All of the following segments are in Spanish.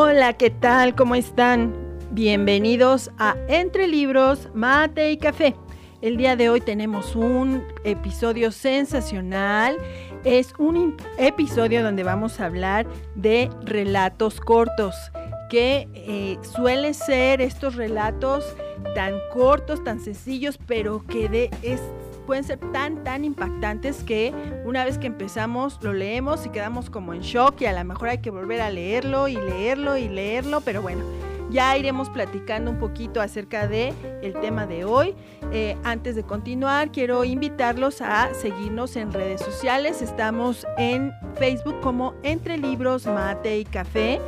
Hola, ¿qué tal? ¿Cómo están? Bienvenidos a Entre Libros, Mate y Café. El día de hoy tenemos un episodio sensacional. Es un episodio donde vamos a hablar de relatos cortos, que eh, suelen ser estos relatos tan cortos, tan sencillos, pero que de, es, pueden ser tan, tan impactantes que una vez que empezamos lo leemos y quedamos como en shock y a lo mejor hay que volver a leerlo y leerlo y leerlo, pero bueno. Ya iremos platicando un poquito acerca de el tema de hoy. Eh, antes de continuar, quiero invitarlos a seguirnos en redes sociales. Estamos en Facebook como Entre Libros, Mate y Café.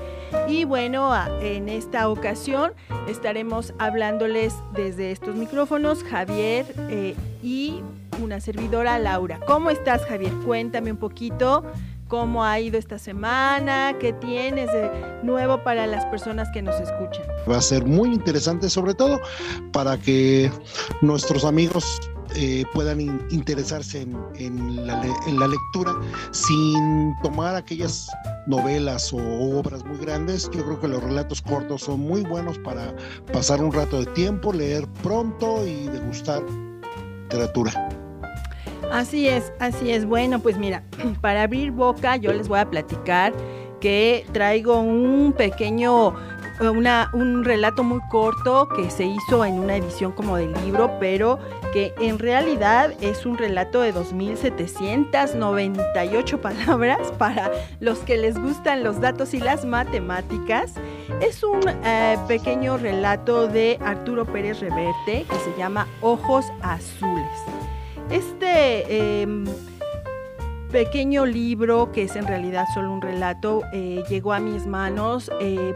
Y bueno, en esta ocasión estaremos hablándoles desde estos micrófonos Javier eh, y una servidora Laura. ¿Cómo estás Javier? Cuéntame un poquito cómo ha ido esta semana, qué tienes de nuevo para las personas que nos escuchan. Va a ser muy interesante, sobre todo para que nuestros amigos eh, puedan interesarse en, la, lectura sin tomar aquellas novelas o obras muy grandes. Yo creo que los relatos cortos son muy buenos para pasar un rato de tiempo, leer pronto y degustar literatura. Así es, así es. Bueno, pues mira, para abrir boca yo les voy a platicar que traigo un pequeño, un relato muy corto que se hizo en una edición como del libro, pero que en realidad es un relato de 2.798 palabras para los que les gustan los datos y las matemáticas. Es un eh, pequeño relato de Arturo Pérez Reverte que se llama Ojos Azules. Este em, pequeño libro, que es en realidad solo un relato, eh, llegó a mis manos eh,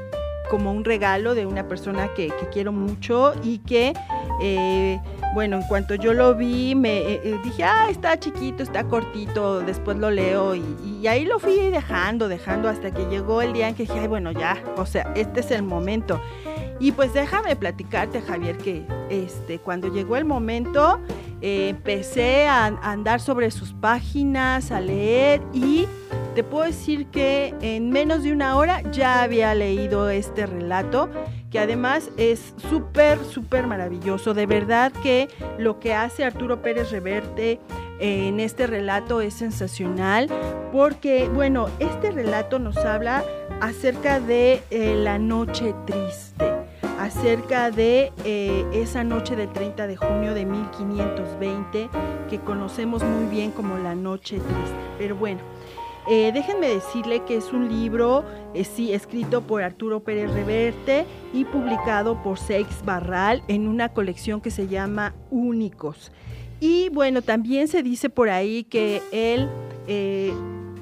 como un regalo de una persona que, quiero mucho y que, eh, bueno, en cuanto yo lo vi, me dije, ah, está chiquito, está cortito, después lo leo y, ahí lo fui dejando, dejando hasta que llegó el día en que dije, ay, bueno, ya, o sea, este es el momento. Y pues déjame platicarte, Javier, que este, cuando llegó el momento, eh, empecé a, andar sobre sus páginas, a leer y te puedo decir que en menos de una hora ya había leído este relato, que además es súper, súper maravilloso. De verdad que lo que hace Arturo Pérez Reverte en este relato es sensacional, porque, bueno, este relato nos habla acerca de eh, la noche triste acerca de eh, esa noche del 30 de junio de 1520 que conocemos muy bien como la noche triste. Pero bueno, eh, déjenme decirle que es un libro, eh, sí, escrito por Arturo Pérez Reverte y publicado por Seix Barral en una colección que se llama Únicos. Y bueno, también se dice por ahí que él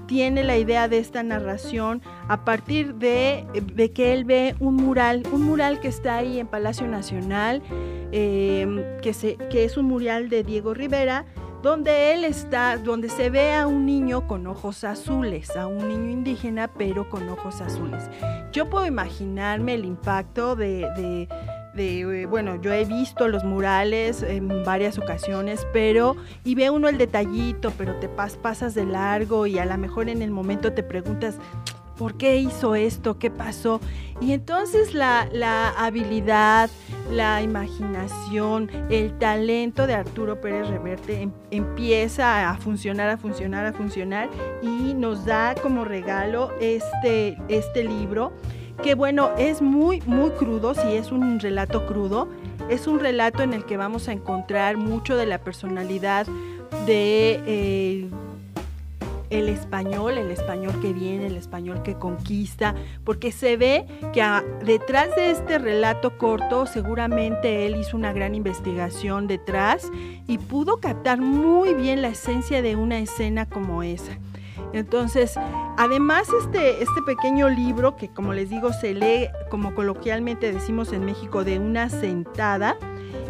tiene la idea de esta narración a partir de, que él ve un mural, un mural que está ahí en Palacio Nacional, que es un mural de Diego Rivera, donde él está, donde se ve a un niño con ojos azules, a un niño indígena pero con ojos azules. Yo puedo imaginarme el impacto de de, eh, bueno, yo he visto los murales en varias ocasiones, pero, y ve uno el detallito, pero te pasas de largo y a lo mejor en el momento te preguntas, ¿por qué hizo esto? ¿Qué pasó? Y entonces la, habilidad, la imaginación, el talento de Arturo Pérez Reverte em, empieza a funcionar, a funcionar, a funcionar y nos da como regalo este, este libro que bueno, es muy, muy crudo, si es un relato crudo, es un relato en el que vamos a encontrar mucho de la personalidad de... Eh, el español, el español que viene, el español que conquista, porque se ve que detrás de este relato corto seguramente él hizo una gran investigación detrás y pudo captar muy bien la esencia de una escena como esa. Entonces, además este, este pequeño libro, que como les digo se lee, como coloquialmente decimos en México, de una sentada,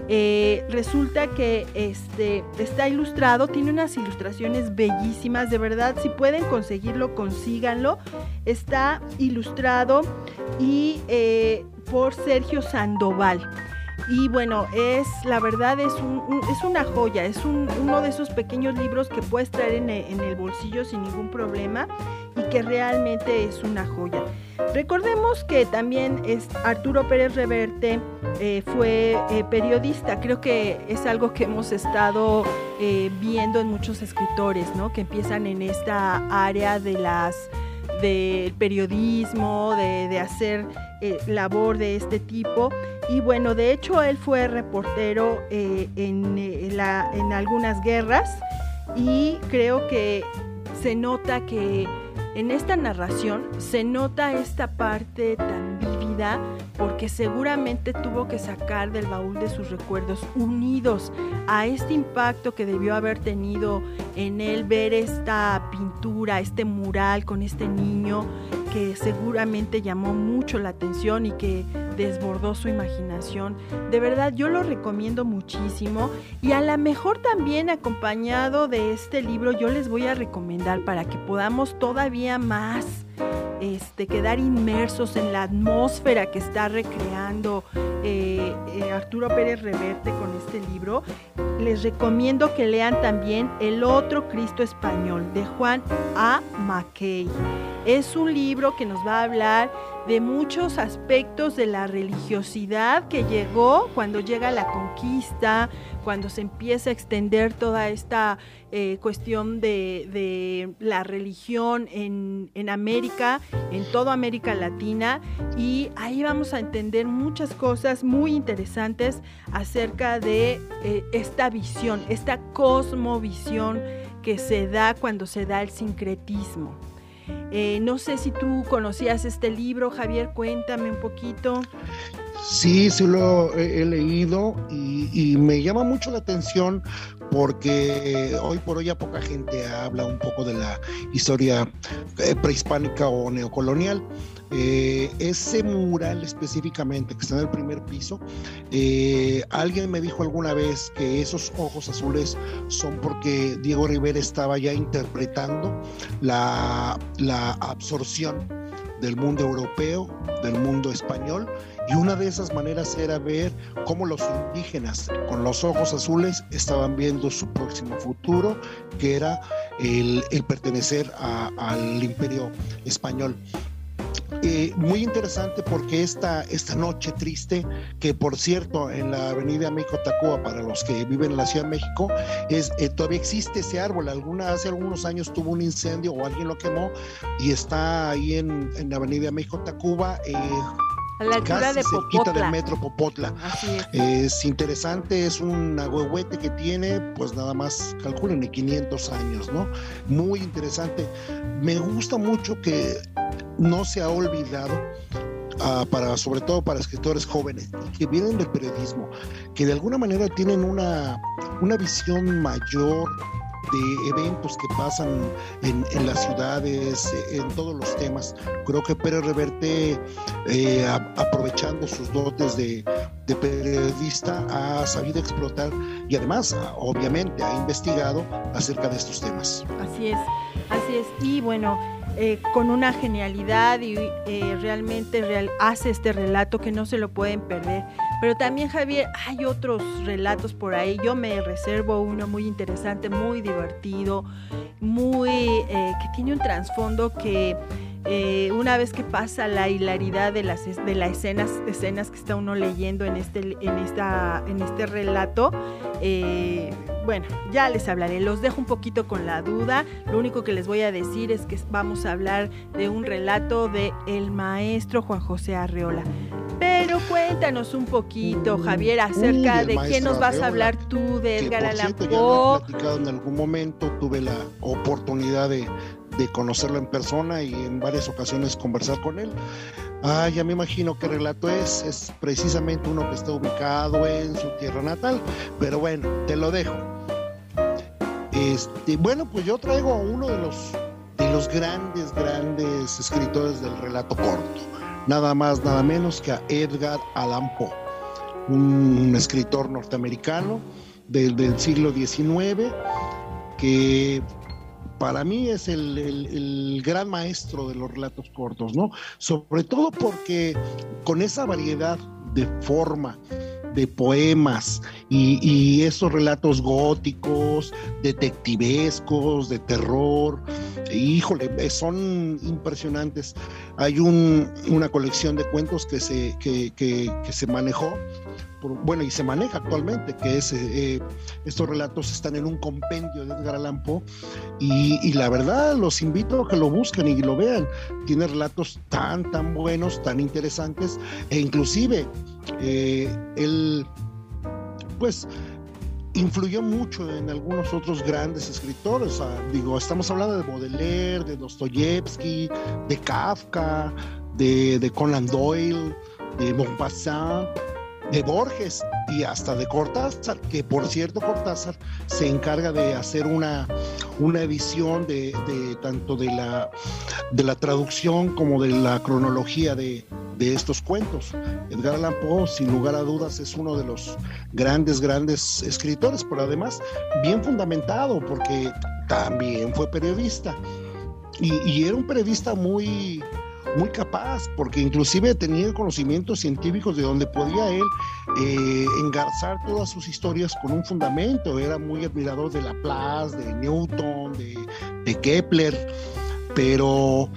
eh, resulta que este, está ilustrado, tiene unas ilustraciones bellísimas, de verdad, si pueden conseguirlo, consíganlo. Está ilustrado y eh, por Sergio Sandoval. Y bueno, es la verdad es, es una joya, es uno de esos pequeños libros que puedes traer en el, en el bolsillo sin ningún problema y que realmente es una joya. Recordemos que también es Arturo Pérez Reverte eh, fue eh, periodista. Creo que es algo que hemos estado eh, viendo en muchos escritores, ¿no? Que empiezan en esta área de las del periodismo, de, hacer labor de este tipo. Y bueno, de hecho él fue reportero en, en algunas guerras. Y creo que se nota que en esta narración se nota esta parte tan vívida porque seguramente tuvo que sacar del baúl de sus recuerdos unidos a este impacto que debió haber tenido en él ver esta pintura, este mural con este niño que seguramente llamó mucho la atención y que desbordó su imaginación. De verdad, yo lo recomiendo muchísimo y a lo mejor también acompañado de este libro yo les voy a recomendar para que podamos todavía más este, quedar inmersos en la atmósfera que está recreando eh, eh, Arturo Pérez Reverte con este libro, les recomiendo que lean también El otro Cristo español de Juan A. Mackay. Es un libro que nos va a hablar de muchos aspectos de la religiosidad que llegó cuando llega la conquista, cuando se empieza a extender toda esta eh, cuestión de, la religión en, América, en toda América Latina, y ahí vamos a entender muchas cosas muy interesantes acerca de eh, esta visión, esta cosmovisión que se da cuando se da el sincretismo. Eh, no sé si tú conocías este libro, Javier, cuéntame un poquito. Sí, sí lo he, leído y, me llama mucho la atención porque hoy por hoy ya poca gente habla un poco de la historia eh, prehispánica o neocolonial. Eh, ese mural específicamente que está en el primer piso, eh, alguien me dijo alguna vez que esos ojos azules son porque Diego Rivera estaba ya interpretando la, la absorción del mundo europeo, del mundo español, y una de esas maneras era ver cómo los indígenas con los ojos azules estaban viendo su próximo futuro, que era el, pertenecer al imperio español. Eh, muy interesante porque esta, esta noche triste, que por cierto en la avenida México Tacuba, para los que viven en la Ciudad de México, es, eh, todavía existe ese árbol. Alguna, hace algunos años tuvo un incendio o alguien lo quemó y está ahí en, en la avenida México Tacuba. Eh, a la altura de Popotla. del metro Popotla. es. interesante, es un agüehuete que tiene, pues nada más, calculen, 500 años, ¿no? Muy interesante. Me gusta mucho que no se ha olvidado ah, para, sobre todo para escritores jóvenes que vienen del periodismo, que de alguna manera tienen una, una visión mayor de eventos que pasan en, las ciudades, en todos los temas. Creo que Pérez Reverte, eh, aprovechando sus dotes de, de, periodista, ha sabido explotar y además, obviamente, ha investigado acerca de estos temas. Así es, así es. Y bueno, eh, con una genialidad y eh, realmente real, hace este relato que no se lo pueden perder. Pero también Javier, hay otros relatos por ahí. Yo me reservo uno muy interesante, muy divertido, muy eh, que tiene un trasfondo que una vez que pasa la hilaridad de las de las escenas, escenas que está uno leyendo en este, en esta, en este relato, bueno, ya les hablaré, los dejo un poquito con la duda. Lo único que les voy a decir es que vamos a hablar de un relato de el maestro Juan José Arreola. Pero cuéntanos un poquito, Javier, acerca de qué nos vas a hablar tú de Edgar Allan Poe. Ya platicado en algún momento, tuve la oportunidad de, de conocerlo en persona y en varias ocasiones conversar con él. Ah, ya me imagino qué relato es. Es precisamente uno que está ubicado en su tierra natal. Pero bueno, te lo dejo. Este, bueno, pues yo traigo a uno de los, de los grandes, grandes escritores del relato corto. Nada más, nada menos que a Edgar Allan Poe, un escritor norteamericano del, del siglo XIX que para mí es el, gran maestro de los relatos cortos, ¿no? Sobre todo porque con esa variedad de forma, de poemas y, esos relatos góticos, detectivescos, de terror, híjole, son impresionantes. Hay una colección de cuentos que se, que se manejó bueno, y se maneja actualmente, que es, eh, estos relatos están en un compendio de Edgar Allan Poe, y, la verdad los invito a que lo busquen y lo vean. Tiene relatos tan, tan buenos, tan interesantes, e inclusive eh, él, pues, influyó mucho en algunos otros grandes escritores. digo, estamos hablando de Baudelaire, de Dostoyevsky, de Kafka, de, de Conan Doyle, de Maupassant de Borges y hasta de Cortázar, que por cierto Cortázar se encarga de hacer una, una edición de, tanto de la, de la traducción como de la cronología de, de estos cuentos. Edgar Allan Poe, sin lugar a dudas, es uno de los grandes, grandes escritores, pero además bien fundamentado, porque también fue periodista. Y, y era un periodista muy, muy capaz, porque inclusive tenía conocimientos científicos de donde podía él eh, engarzar todas sus historias con un fundamento. Era muy admirador de Laplace, de Newton, de, Kepler, pero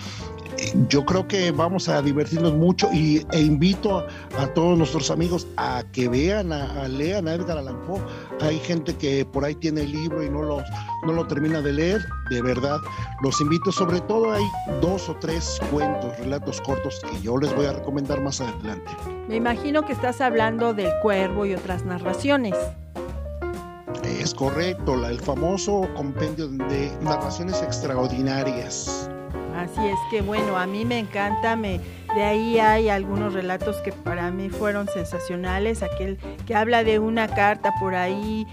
yo creo que vamos a divertirnos mucho y, e invito a, todos nuestros amigos a que vean, a, lean a Edgar Allan Poe. Hay gente que por ahí tiene el libro y no lo, no lo termina de leer, de verdad. Los invito, sobre todo hay dos o tres cuentos, relatos cortos que yo les voy a recomendar más adelante. Me imagino que estás hablando del cuervo y otras narraciones. Es correcto, la, el famoso compendio de narraciones extraordinarias. Así es que bueno, a mí me encanta, me, de ahí hay algunos relatos que para mí fueron sensacionales, aquel que habla de una carta por ahí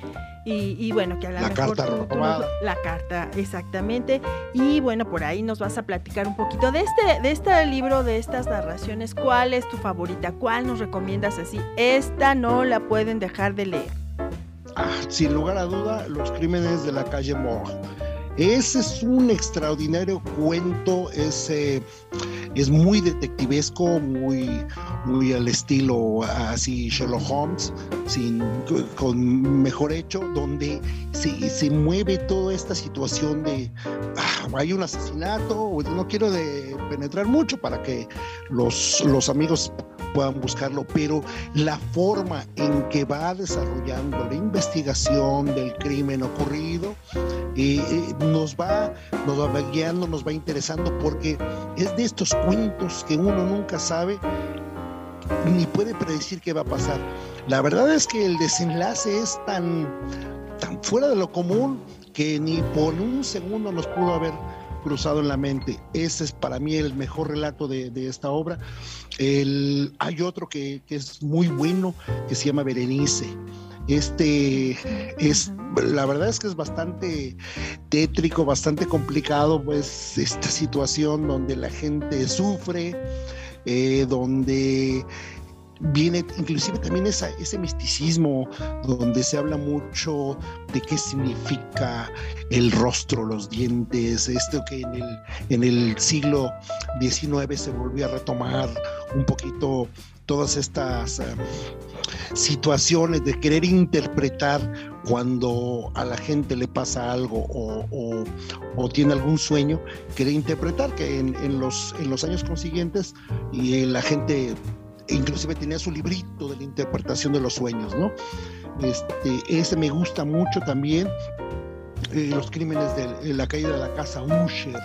y, bueno, que a la, mejor carta la carta, exactamente. Y bueno, por ahí nos vas a platicar un poquito de este, de este libro, de estas narraciones. ¿Cuál es tu favorita? ¿Cuál nos recomiendas así? Esta no la pueden dejar de leer. Ah, sin lugar a duda, los crímenes de la calle Morgue ese es un extraordinario cuento, es, es muy detectivesco, muy, muy al estilo así Sherlock Holmes, sin, con mejor hecho, donde se, se mueve toda esta situación de ah, hay un asesinato, no quiero de penetrar mucho para que los, los amigos puedan buscarlo, pero la forma en que va desarrollando la investigación del crimen ocurrido eh, eh, nos, va, nos va guiando, nos va interesando, porque es de estos cuentos que uno nunca sabe ni puede predecir qué va a pasar. La verdad es que el desenlace es tan, tan fuera de lo común que ni por un segundo nos pudo haber cruzado en la mente. Ese es para mí el mejor relato de, esta obra. El, hay otro que, es muy bueno, que se llama Berenice. Este es, la verdad es que es bastante tétrico, bastante complicado, pues esta situación donde la gente sufre, eh, donde viene inclusive también ese misticismo donde se habla mucho de qué significa el rostro, los dientes, esto que en el, en el siglo XIX se volvió a retomar un poquito todas estas eh, situaciones de querer interpretar cuando a la gente le pasa algo o, tiene algún sueño, querer interpretar que en, en, los, en los años consiguientes y la gente inclusive tenía su librito de la interpretación de los sueños, ¿no? Este, ese me gusta mucho también. eh, los crímenes de la caída de la casa Usher,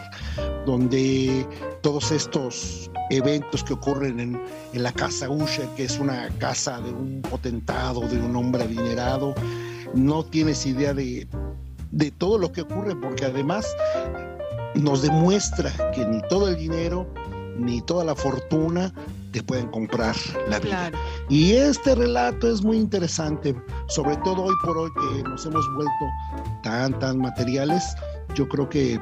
donde todos estos eventos que ocurren en, en, la casa Usher, que es una casa de un potentado, de un hombre adinerado, no tienes idea de, de todo lo que ocurre, porque además nos demuestra que ni todo el dinero ni toda la fortuna te pueden comprar la vida. Y este relato es muy interesante, sobre todo hoy por hoy que nos hemos vuelto tan, tan materiales. Yo creo que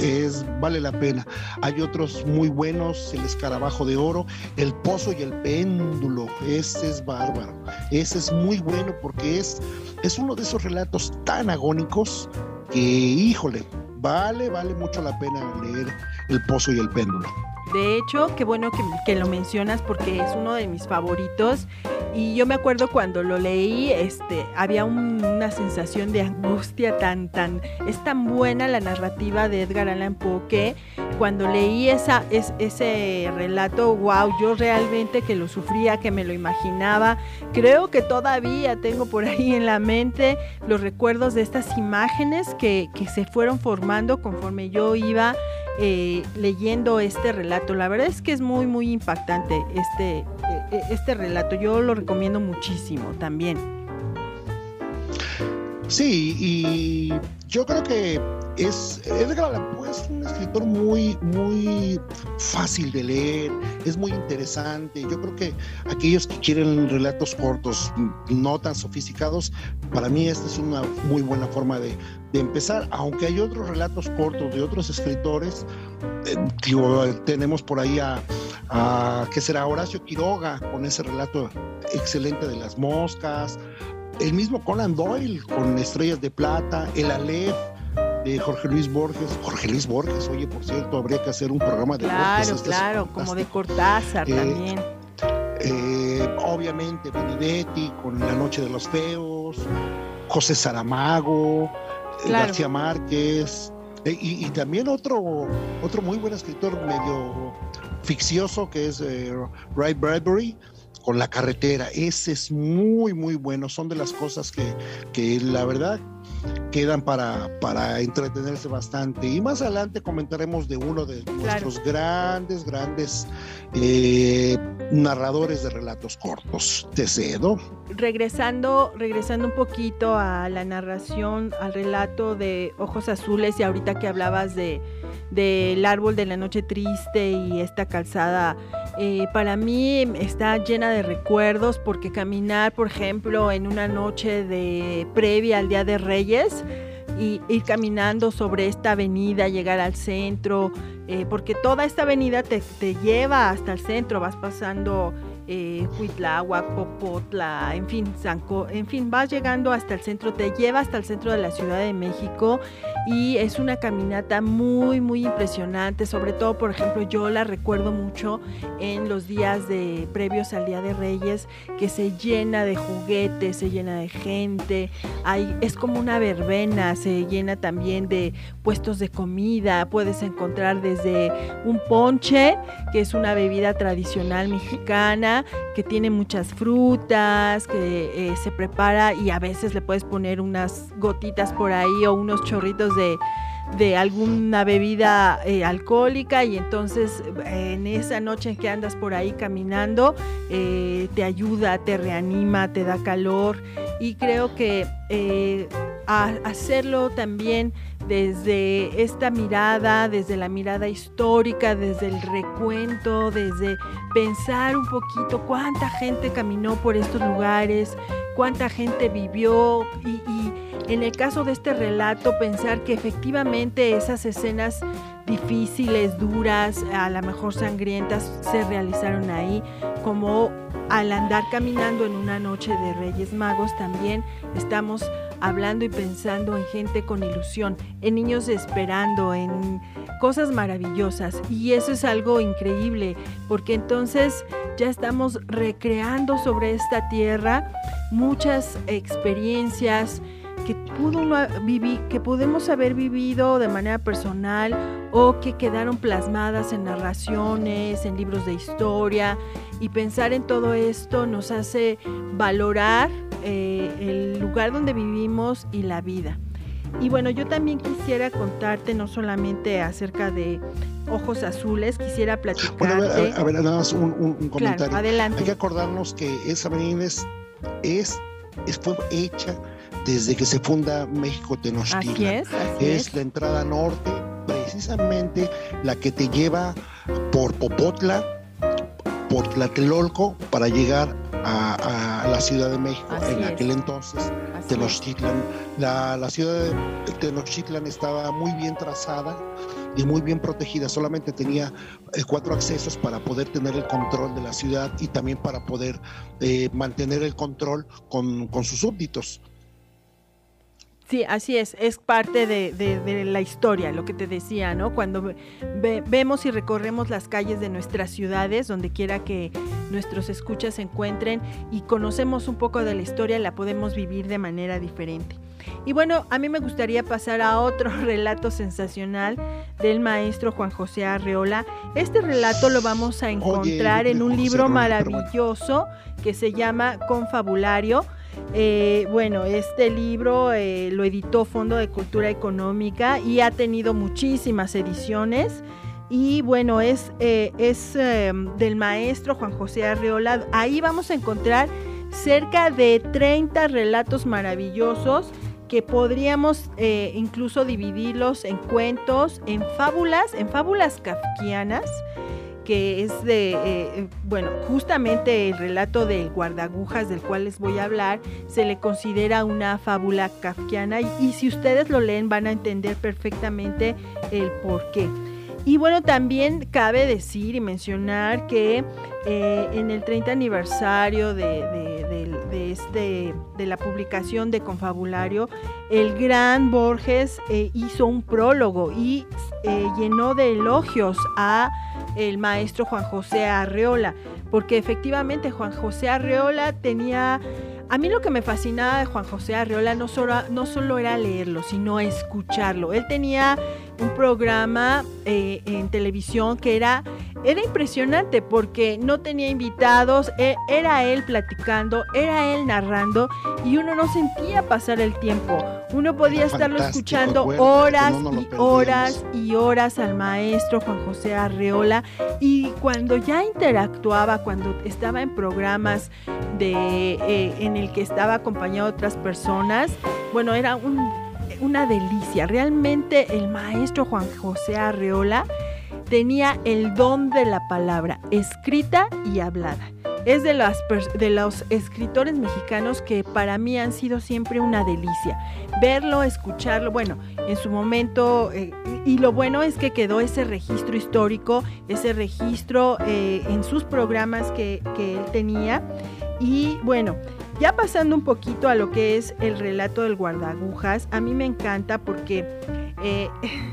es, vale la pena. Hay otros muy buenos, el escarabajo de oro, el pozo y el péndulo. Ese es bárbaro. Ese es muy bueno porque es, es uno de esos relatos tan agónicos que, híjole, vale, vale mucho la pena leer el pozo y el péndulo. De hecho, qué bueno que, lo mencionas porque es uno de mis favoritos. Y yo me acuerdo cuando lo leí, este, había una sensación de angustia tan, tan, es tan buena la narrativa de Edgar Allan Poe que cuando leí esa, es, ese relato, wow, yo realmente que lo sufría, que me lo imaginaba. Creo que todavía tengo por ahí en la mente los recuerdos de estas imágenes que, que se fueron formando conforme yo iba eh, leyendo este relato. La verdad es que es muy, muy impactante este, eh, eh, este relato. Yo lo recomiendo muchísimo también. Sí, y yo creo que es Edgar Allan Poe es un escritor muy muy fácil de leer, es muy interesante. Yo creo que aquellos que quieren relatos cortos, no tan sofisticados, para mí esta es una muy buena forma de, empezar, aunque hay otros relatos cortos de otros escritores. Eh, tenemos por ahí a, a que será Horacio Quiroga con ese relato excelente de las moscas, el mismo Conan Doyle con Estrellas de Plata, el Aleph de Jorge Luis Borges. Jorge Luis Borges, oye, por cierto, habría que hacer un programa de claro, Borges. Este claro, como de Cortázar eh, también. Eh, obviamente Benedetti con La Noche de los Feos, José Saramago, eh, García Márquez, y, también otro, otro muy buen escritor medio ficcioso que es Ray Bradbury, con la carretera. Ese es muy, muy bueno. Son de las cosas que, que la verdad quedan para, para entretenerse bastante. Y más adelante comentaremos de uno de nuestros grandes, grandes eh, narradores de relatos cortos. Te cedo. Regresando, regresando un poquito a la narración, al relato de Ojos Azules, y ahorita que hablabas de del árbol de la noche triste y esta calzada eh, para mí está llena de recuerdos porque caminar, por ejemplo, en una noche de previa al Día de Reyes y ir caminando sobre esta avenida, llegar al centro, eh, porque toda esta avenida te, te lleva hasta el centro, vas pasando eh, Popotla, en fin, Zanco, en fin, vas llegando hasta el centro, te lleva hasta el centro de la Ciudad de México y es una caminata muy, muy impresionante, sobre todo, por ejemplo, yo la recuerdo mucho en los días de previos al Día de Reyes, que se llena de juguetes, se llena de gente, es como una verbena, se llena también de puestos de comida, puedes encontrar desde un ponche, que es una bebida tradicional mexicana, que tiene muchas frutas, que eh, se prepara y a veces le puedes poner unas gotitas por ahí o unos chorritos de, alguna bebida eh, alcohólica y entonces en esa noche en que andas por ahí caminando eh, te ayuda, te reanima, te da calor y creo que hacerlo también desde esta mirada, desde la mirada histórica, desde el recuento, desde pensar un poquito cuánta gente caminó por estos lugares, cuánta gente vivió y, en el caso de este relato pensar que efectivamente esas escenas difíciles, duras, a lo mejor sangrientas, se realizaron ahí, como al andar caminando en una noche de Reyes Magos también estamos hablando y pensando en gente con ilusión, en niños esperando, en cosas maravillosas. Y eso es algo increíble, porque entonces ya estamos recreando sobre esta tierra muchas experiencias que, pudo vivir, que pudimos haber vivido de manera personal o que quedaron plasmadas en narraciones, en libros de historia. Y pensar en todo esto nos hace valorar eh, el lugar donde vivimos y la vida. Y bueno, yo también quisiera contarte no solamente acerca de ojos azules, quisiera platicarte. Bueno, a ver, nada más un, un, comentario. Claro, adelante. Hay que acordarnos que esa avenida es, es, fue hecha desde que se funda México Tenochtitlan. Así es, así es, es la entrada norte, precisamente la que te lleva por Popotla, por Tlatelolco, para llegar a, la Ciudad de México. Así en es. aquel entonces, Así Tenochtitlan, la, la ciudad de Tenochtitlan estaba muy bien trazada y muy bien protegida. Solamente tenía eh, cuatro accesos para poder tener el control de la ciudad y también para poder eh, mantener el control con, con sus súbditos. Sí, así es, es parte de, de, de, la historia, lo que te decía, ¿no? Cuando ve, vemos y recorremos las calles de nuestras ciudades, donde quiera que nuestros escuchas se encuentren y conocemos un poco de la historia, la podemos vivir de manera diferente. Y bueno, a mí me gustaría pasar a otro relato sensacional del maestro Juan José Arreola. Este relato lo vamos a encontrar Oye, en un libro maravilloso que se llama Confabulario. Eh, bueno, este libro eh, lo editó Fondo de Cultura Económica y ha tenido muchísimas ediciones. Y bueno, es, eh, es del maestro Juan José Arreola. Ahí vamos a encontrar cerca de 30 relatos maravillosos que podríamos incluso dividirlos en cuentos, en fábulas, en fábulas kafkianas, que es de, eh, bueno, justamente el relato del guardagujas del cual les voy a hablar, se le considera una fábula kafkiana y, si ustedes lo leen van a entender perfectamente el por qué. Y bueno, también cabe decir y mencionar que eh, en el 30 aniversario de, este, de la publicación de Confabulario, el gran Borges eh, hizo un prólogo y eh, llenó de elogios a el maestro Juan José Arreola, porque efectivamente Juan José Arreola tenía... A mí lo que me fascinaba de Juan José Arreola no solo, no solo era leerlo, sino escucharlo. Él tenía un programa eh, en televisión que era, era impresionante porque no tenía invitados, e, era él platicando, era él narrando y uno no sentía pasar el tiempo. Uno podía Era estarlo escuchando horas no y horas y horas al maestro Juan José Arreola y cuando ya interactuaba, cuando estaba en programas de, eh, en el que estaba acompañado de otras personas, bueno, era un, una delicia. Realmente el maestro Juan José Arreola tenía el don de la palabra, escrita y hablada. Es de, las, de los escritores mexicanos que para mí han sido siempre una delicia. Verlo, escucharlo, bueno, en su momento, eh, y lo bueno es que quedó ese registro histórico, ese registro eh, en sus programas que, que él tenía. Y bueno, ya pasando un poquito a lo que es el relato del guardagujas, a mí me encanta porque eh,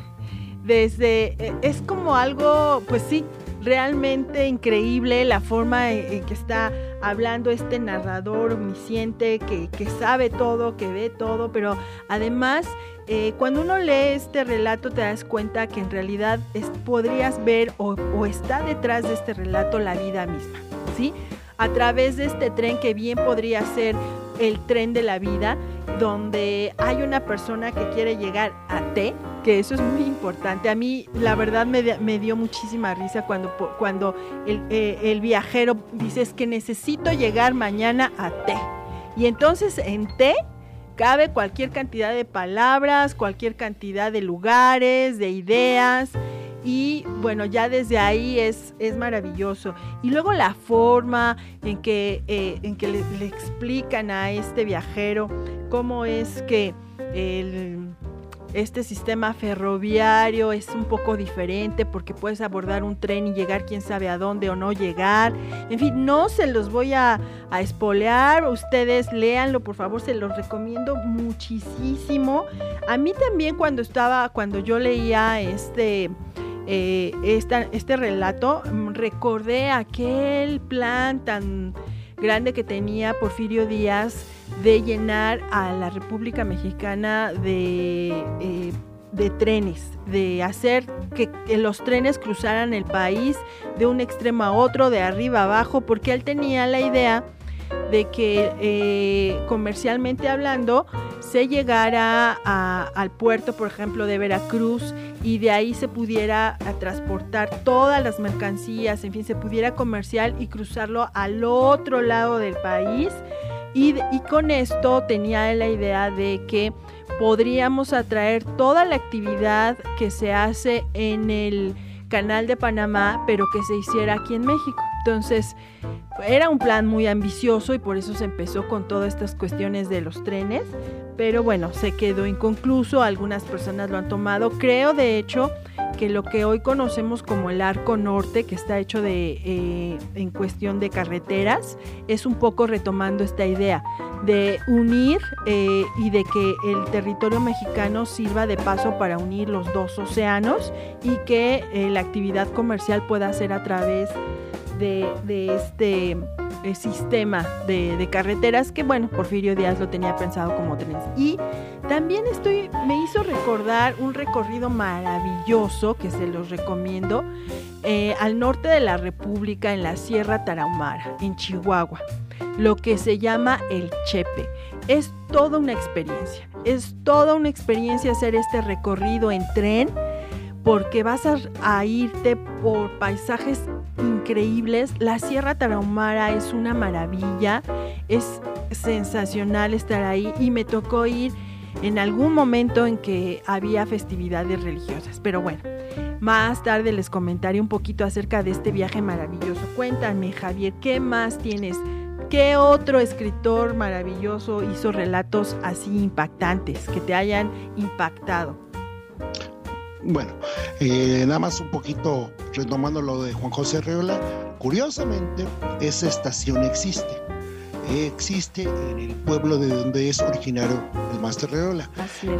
desde eh, es como algo, pues sí, realmente increíble la forma en, que está hablando este narrador omnisciente que, sabe todo, que ve todo, pero además eh, cuando uno lee este relato te das cuenta que en realidad podrías ver o, o está detrás de este relato la vida misma, ¿sí? A través de este tren que bien podría ser el tren de la vida, donde hay una persona que quiere llegar a T, que eso es muy importante. A mí la verdad me, dio muchísima risa cuando, cuando el, eh, el viajero dice es que necesito llegar mañana a T. Y entonces en T cabe cualquier cantidad de palabras, cualquier cantidad de lugares, de ideas y bueno, ya desde ahí es, es maravilloso. Y luego la forma en que, eh, en que le, le, explican a este viajero cómo es que el, este sistema ferroviario es un poco diferente porque puedes abordar un tren y llegar quién sabe a dónde o no llegar. En fin, no se los voy a, espolear, ustedes léanlo, por favor, se los recomiendo muchísimo. A mí también cuando estaba, cuando yo leía este eh, esta, este relato, recordé aquel plan tan grande que tenía Porfirio Díaz de llenar a la República Mexicana de, eh, de trenes, de hacer que, los trenes cruzaran el país de un extremo a otro, de arriba a abajo, porque él tenía la idea de que eh, comercialmente hablando se llegara al puerto, por ejemplo, de Veracruz y de ahí se pudiera transportar todas las mercancías, en fin, se pudiera comercial y cruzarlo al otro lado del país. Y con esto tenía la idea de que podríamos atraer toda la actividad que se hace en el canal de Panamá, pero que se hiciera aquí en México. Entonces, era un plan muy ambicioso y por eso se empezó con todas estas cuestiones de los trenes, pero bueno, se quedó inconcluso, algunas personas lo han tomado. Creo, de hecho, que lo que hoy conocemos como el arco norte, que está hecho de, eh, en cuestión de carreteras, es un poco retomando esta idea de unir eh, y de que el territorio mexicano sirva de paso para unir los dos océanos y que eh, la actividad comercial pueda ser a través de, este sistema de, carreteras que bueno, Porfirio Díaz lo tenía pensado como trenes. Y también estoy, me hizo recordar un recorrido maravilloso que se los recomiendo eh, al norte de la República en la Sierra Tarahumara, en Chihuahua, lo que se llama el Chepe. Es toda una experiencia, es toda una experiencia hacer este recorrido en tren porque vas a, irte por paisajes increíbles. La Sierra Tarahumara es una maravilla, es sensacional estar ahí y me tocó ir en algún momento en que había festividades religiosas. Pero bueno, más tarde les comentaré un poquito acerca de este viaje maravilloso. Cuéntame, Javier, ¿qué más tienes? ¿Qué otro escritor maravilloso hizo relatos así impactantes, que te hayan impactado? Bueno, eh, nada más un poquito retomando lo de Juan José Reola, curiosamente esa estación existe. existe en el pueblo de donde es originario el Master Reola,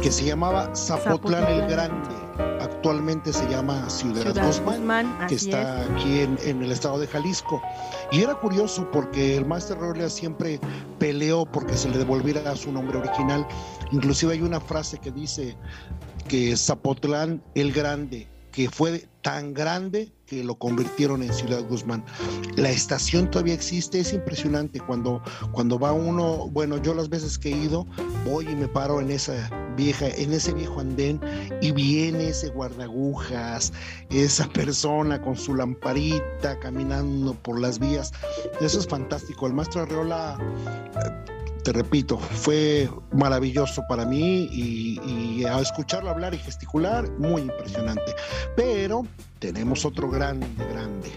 que se llamaba Zapotlán, el Grande. Actualmente se llama Ciudad, Guzmán, que está aquí en, en, el estado de Jalisco. Y era curioso porque el Master Reola siempre peleó porque se le devolviera su nombre original. Inclusive hay una frase que dice, que Zapotlán el Grande, que fue tan grande que lo convirtieron en Ciudad Guzmán. La estación todavía existe, es impresionante cuando, cuando va uno, bueno, yo las veces que he ido, voy y me paro en esa vieja, en ese viejo andén y viene ese guardagujas, esa persona con su lamparita caminando por las vías. Eso es fantástico. El maestro Arreola te repito, fue maravilloso para mí y, a escucharlo hablar y gesticular, muy impresionante. Pero tenemos otro grande, grande.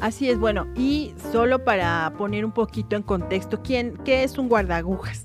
Así es, bueno, y solo para poner un poquito en contexto, ¿quién, ¿qué es un guardagujas?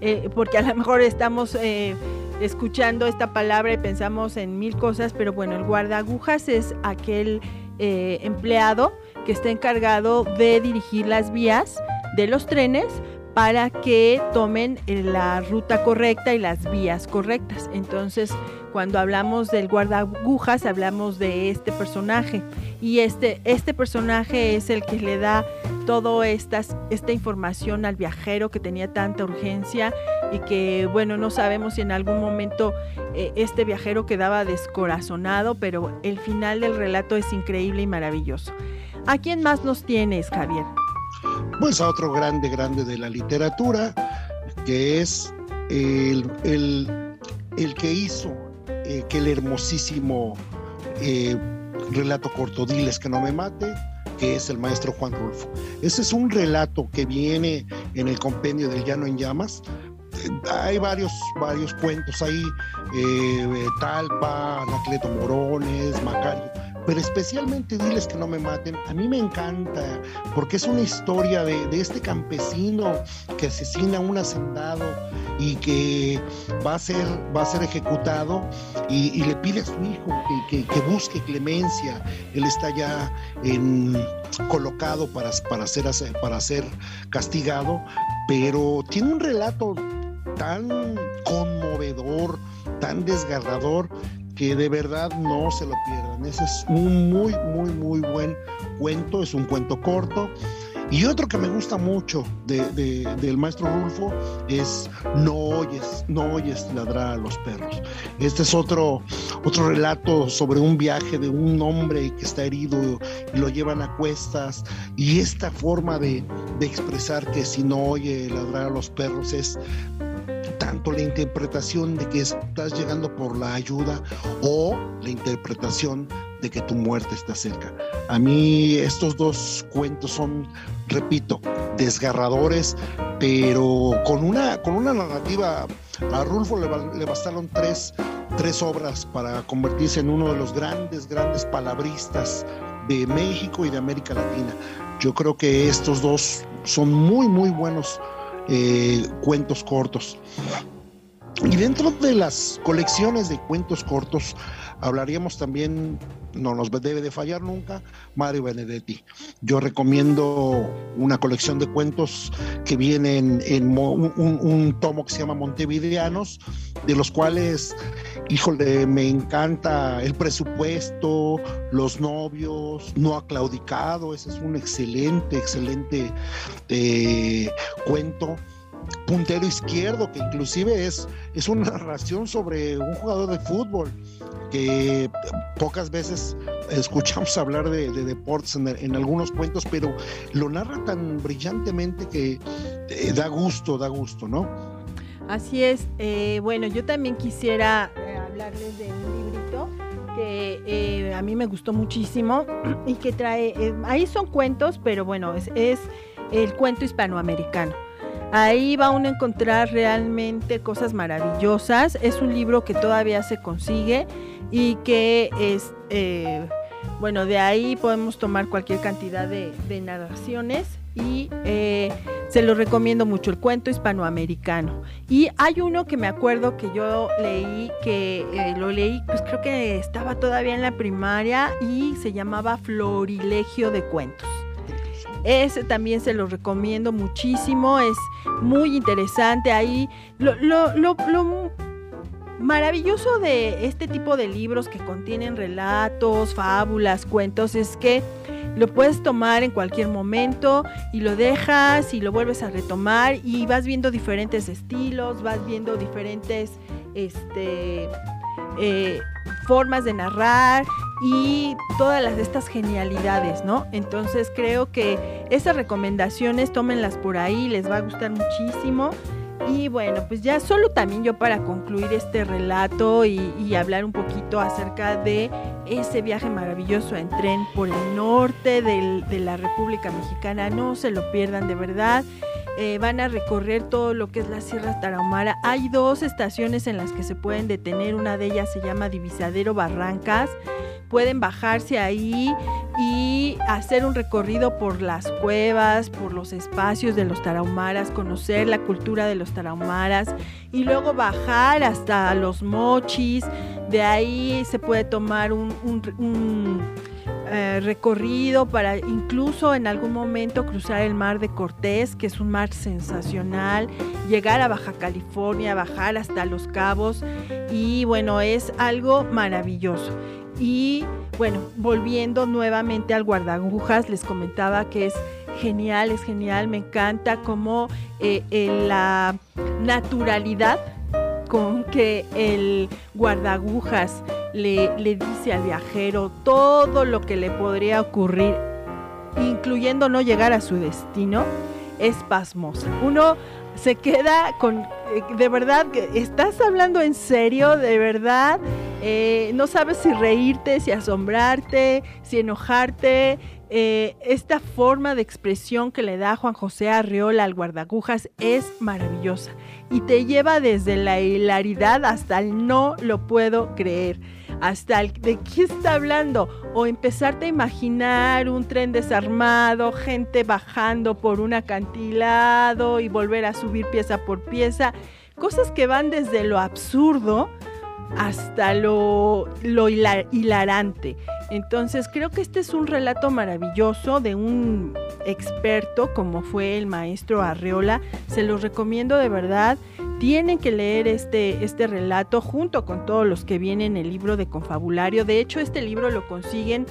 Eh, porque a lo mejor estamos eh, escuchando esta palabra y pensamos en mil cosas, pero bueno, el guardagujas es aquel eh, empleado que está encargado de dirigir las vías de los trenes para que tomen eh, la ruta correcta y las vías correctas. Entonces, cuando hablamos del guardagujas, hablamos de este personaje. Y este, este personaje es el que le da toda esta información al viajero que tenía tanta urgencia y que, bueno, no sabemos si en algún momento eh, este viajero quedaba descorazonado, pero el final del relato es increíble y maravilloso. ¿A quién más nos tienes, Javier? Pues a otro grande, grande de la literatura, que es el, que hizo eh, aquel hermosísimo eh, relato corto, Diles que no me mate, que es el maestro Juan Rulfo. Ese es un relato que viene en el compendio del Llano en Llamas. hay varios, varios cuentos ahí, eh, Talpa, Anacleto Morones, Macario pero especialmente diles que no me maten. A mí me encanta porque es una historia de, este campesino que asesina a un hacendado y que va a ser, va a ser ejecutado y, le pide a su hijo que, busque clemencia. Él está ya colocado para, para, ser, para ser castigado, pero tiene un relato tan conmovedor, tan desgarrador, que de verdad no se lo pierdan. Ese es un muy, muy, muy buen cuento, es un cuento corto. Y otro que me gusta mucho del maestro Rulfo es No oyes, no oyes ladrar a los perros. Este es otro, otro relato sobre un viaje de un hombre que está herido y lo llevan a cuestas. Y esta forma de, de expresar que si no oye ladrar a los perros es tanto la interpretación de que estás llegando por la ayuda o la interpretación de que tu muerte está cerca. A mí estos dos cuentos son, repito, desgarradores, pero con una, con una narrativa, a Rulfo le, bastaron tres, tres obras para convertirse en uno de los grandes, grandes palabristas de México y de América Latina. Yo creo que estos dos son muy, muy buenos eh, cuentos cortos. Y dentro de las colecciones de cuentos cortos, hablaríamos también, no nos debe de fallar nunca, Mario Benedetti. Yo recomiendo una colección de cuentos que vienen en, un, tomo que se llama Montevideanos, de los cuales, híjole, me encanta el presupuesto, los novios, no ha claudicado, ese es un excelente, excelente eh, cuento puntero izquierdo, que inclusive es, es una narración sobre un jugador de fútbol que pocas veces escuchamos hablar de, deportes en, algunos cuentos, pero lo narra tan brillantemente que eh, da gusto, da gusto, ¿no? Así es. Eh, bueno, yo también quisiera eh, hablarles de un librito que a mí me gustó muchísimo y que trae, ahí son cuentos, pero bueno, es, es el cuento hispanoamericano. Ahí va uno a encontrar realmente cosas maravillosas. Es un libro que todavía se consigue y que es, eh, bueno, de ahí podemos tomar cualquier cantidad de, narraciones y eh, se lo recomiendo mucho, el cuento hispanoamericano. Y hay uno que me acuerdo que yo leí, que eh, lo leí, pues creo que estaba todavía en la primaria y se llamaba Florilegio de Cuentos. Ese también se lo recomiendo muchísimo, es muy interesante. Ahí lo, lo, maravilloso de este tipo de libros que contienen relatos, fábulas, cuentos, es que lo puedes tomar en cualquier momento y lo dejas y lo vuelves a retomar y vas viendo diferentes estilos, vas viendo diferentes este, eh, formas de narrar y todas las, estas genialidades, ¿no? Entonces creo que esas recomendaciones tómenlas por ahí, les va a gustar muchísimo. Y bueno, pues ya solo también yo para concluir este relato y, hablar un poquito acerca de ese viaje maravilloso en tren por el norte de la República Mexicana, no se lo pierdan de verdad. Eh, van a recorrer todo lo que es la Sierra Tarahumara. Hay dos estaciones en las que se pueden detener, una de ellas se llama Divisadero Barrancas pueden bajarse ahí y hacer un recorrido por las cuevas, por los espacios de los tarahumaras, conocer la cultura de los tarahumaras y luego bajar hasta los mochis. De ahí se puede tomar un, eh, recorrido para incluso en algún momento cruzar el mar de Cortés, que es un mar sensacional, llegar a Baja California, bajar hasta Los Cabos y bueno, es algo maravilloso. Y bueno, volviendo nuevamente al guardagujas, les comentaba que es genial, es genial, me encanta cómo eh, la naturalidad con que el guardagujas le, le dice al viajero todo lo que le podría ocurrir, incluyendo no llegar a su destino, es pasmosa. Uno se queda con, eh, de verdad, ¿estás hablando en serio? ¿De verdad? Eh, no sabes si reírte, si asombrarte, si enojarte. Eh, esta forma de expresión que le da Juan José Arriola al guardagujas es maravillosa y te lleva desde la hilaridad hasta el no lo puedo creer hasta el de qué está hablando o empezarte a imaginar un tren desarmado, gente bajando por un acantilado y volver a subir pieza por pieza, cosas que van desde lo absurdo hasta lo hilarante. Entonces creo que este es un relato maravilloso de un experto como fue el maestro Arreola. Se los recomiendo de verdad. Tienen que leer este, este relato junto con todos los que vienen en el libro de confabulario. De hecho, este libro lo consiguen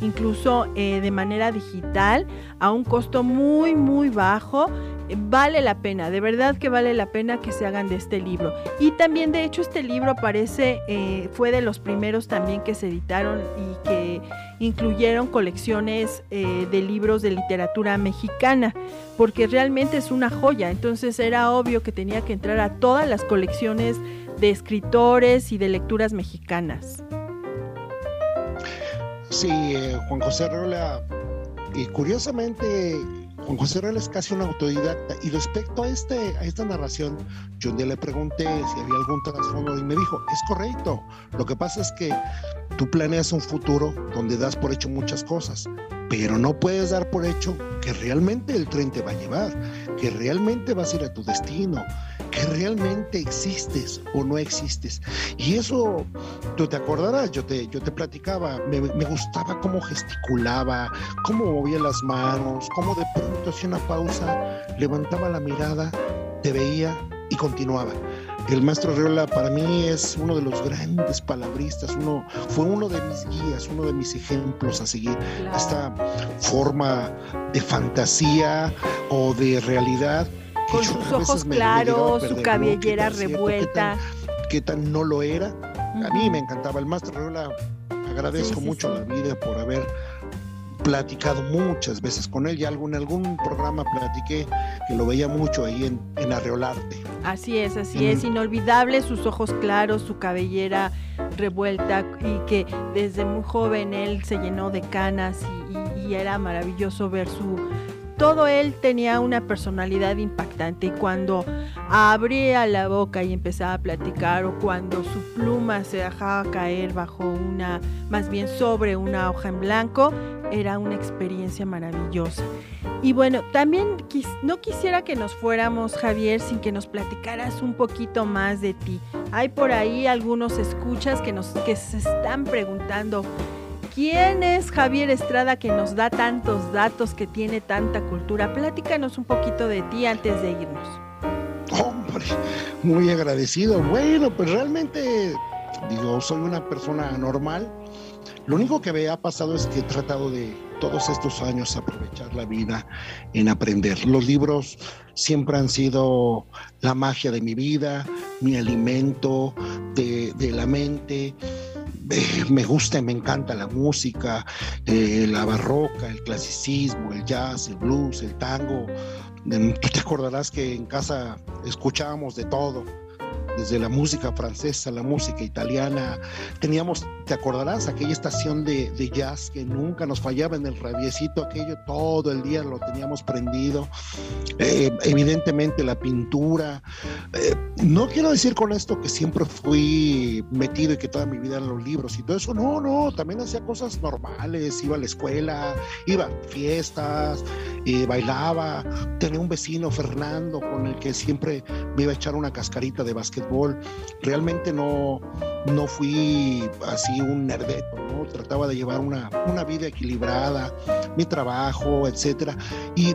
incluso eh, de manera digital a un costo muy, muy bajo. Vale la pena, de verdad que vale la pena que se hagan de este libro. Y también, de hecho, este libro parece, eh, fue de los primeros también que se editaron y que incluyeron colecciones eh, de libros de literatura mexicana, porque realmente es una joya. Entonces era obvio que tenía que entrar a todas las colecciones de escritores y de lecturas mexicanas. Sí, eh, Juan José Rola, y curiosamente Juan José Real es casi un autodidacta y respecto a, este, a esta narración, yo un día le pregunté si había algún trasfondo y me dijo, es correcto, lo que pasa es que tú planeas un futuro donde das por hecho muchas cosas, pero no puedes dar por hecho que realmente el tren te va a llevar, que realmente vas a ir a tu destino, que realmente existes o no existes. Y eso, tú te acordarás, yo te, yo te platicaba, me, me gustaba cómo gesticulaba, cómo movía las manos, cómo de pronto hacía una pausa, levantaba la mirada, te veía y continuaba. El maestro Riola para mí es uno de los grandes palabristas, uno, fue uno de mis guías, uno de mis ejemplos a seguir. Esta forma de fantasía o de realidad que Con sus ojos claros, su cabellera ¿Qué tan cierto, revuelta. ¿Qué tan, no lo era? A mí me encantaba. El maestro Riola, agradezco Sí, sí, mucho sí. la vida por haber platicado muchas veces con él. Ya algún, en algún programa platiqué que lo veía mucho ahí en, en Arreolarte. Así es, así Mm. es, inolvidable sus ojos claros, su cabellera revuelta y que desde muy joven él se llenó de canas y, y- y era maravilloso ver su... Todo él tenía una personalidad impactante y cuando abría la boca y empezaba a platicar o cuando su pluma se dejaba caer bajo una, más bien sobre una hoja en blanco, era una experiencia maravillosa. Y bueno, también no quisiera que nos fuéramos, Javier, sin que nos platicaras un poquito más de ti. Hay por ahí algunos escuchas que, nos, que se están preguntando, ¿quién es Javier Estrada que nos da tantos datos, que tiene tanta cultura? Platícanos un poquito de ti antes de irnos. Hombre, muy agradecido. Bueno, pues realmente, digo, soy una persona normal. Lo único que me ha pasado es que he tratado de todos estos años aprovechar la vida en aprender. Los libros siempre han sido la magia de mi vida, mi alimento de, la mente. Eh, me gusta y me encanta la música, eh, la barroca, el clasicismo, el jazz, el blues, el tango. Mm, Tú te acordarás que en casa escuchábamos de todo, desde la música francesa, la música italiana. Teníamos, te acordarás, aquella estación de, de jazz que nunca nos fallaba en el radiecito, aquello todo el día lo teníamos prendido. Eh, evidentemente la pintura. Eh, no quiero decir con esto que siempre fui metido y que toda mi vida en los libros y todo eso. No, no, también hacía cosas normales. Iba a la escuela, iba a fiestas, eh, bailaba. Tenía un vecino, Fernando, con el que siempre me iba a echar una cascarita de Realmente no, no fui así un nerdeto, ¿no? Trataba de llevar una, una vida equilibrada, mi trabajo, etcétera. Y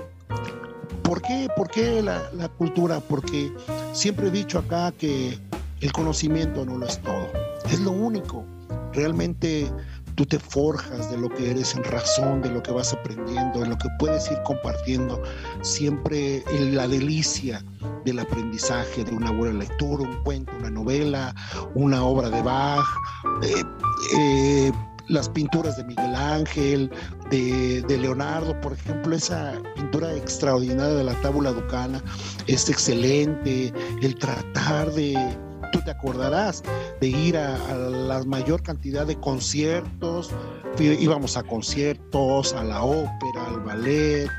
¿por qué, por qué la, la cultura? Porque siempre he dicho acá que el conocimiento no lo es todo, es lo único. Realmente tú te forjas de lo que eres en razón, de lo que vas aprendiendo, de lo que puedes ir compartiendo. Siempre la delicia del aprendizaje de una buena lectura, un cuento, una novela, una obra de Bach, eh, eh, las pinturas de Miguel Ángel, de, Leonardo, por ejemplo, esa pintura extraordinaria de la tábula ducana es excelente, el tratar de, tú te acordarás, de ir a, a, la mayor cantidad de conciertos, íbamos a conciertos, a la ópera, al ballet,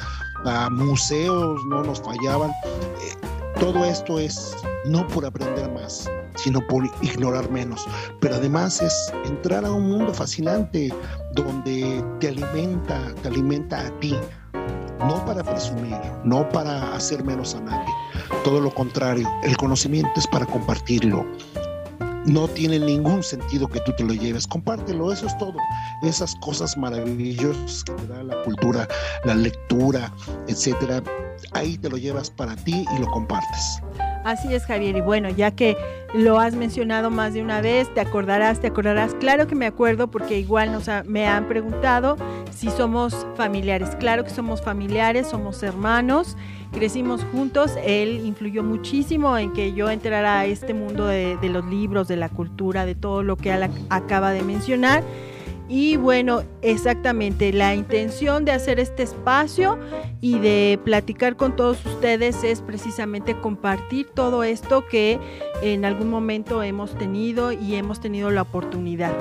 a museos, no nos fallaban. Eh, todo esto es no por aprender más, sino por ignorar menos. Pero además es entrar a un mundo fascinante donde te alimenta, te alimenta a ti, no para presumir, no para hacer menos a nadie. Todo lo contrario, el conocimiento es para compartirlo. No tiene ningún sentido que tú te lo lleves, compártelo, eso es todo. Esas cosas maravillosas que te da la cultura, la lectura, etcétera, ahí te lo llevas para ti y lo compartes. Así es, Javier. Y bueno, ya que lo has mencionado más de una vez, te acordarás, te acordarás. Claro que me acuerdo porque igual nos me han preguntado si somos familiares. Claro que somos familiares, somos hermanos, crecimos juntos. Él influyó muchísimo en que yo entrara a este mundo de, de los libros, de la cultura, de todo lo que él acaba de mencionar. Y bueno, exactamente, la intención de hacer este espacio y de platicar con todos ustedes es precisamente compartir todo esto que en algún momento hemos tenido y hemos tenido la oportunidad.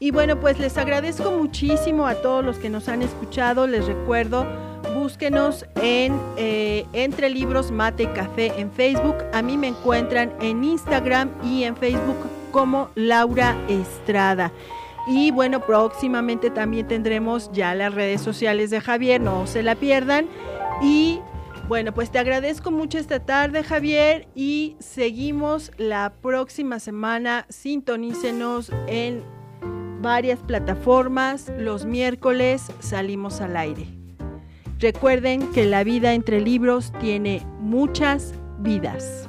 Y bueno, pues les agradezco muchísimo a todos los que nos han escuchado. Les recuerdo, búsquenos en eh, Entre Libros Mate Café en Facebook. A mí me encuentran en Instagram y en Facebook como Laura Estrada. Y bueno, próximamente también tendremos ya las redes sociales de Javier, no se la pierdan. Y bueno, pues te agradezco mucho esta tarde, Javier, y seguimos la próxima semana. Sintonícenos en varias plataformas. Los miércoles salimos al aire. Recuerden que la vida entre libros tiene muchas vidas.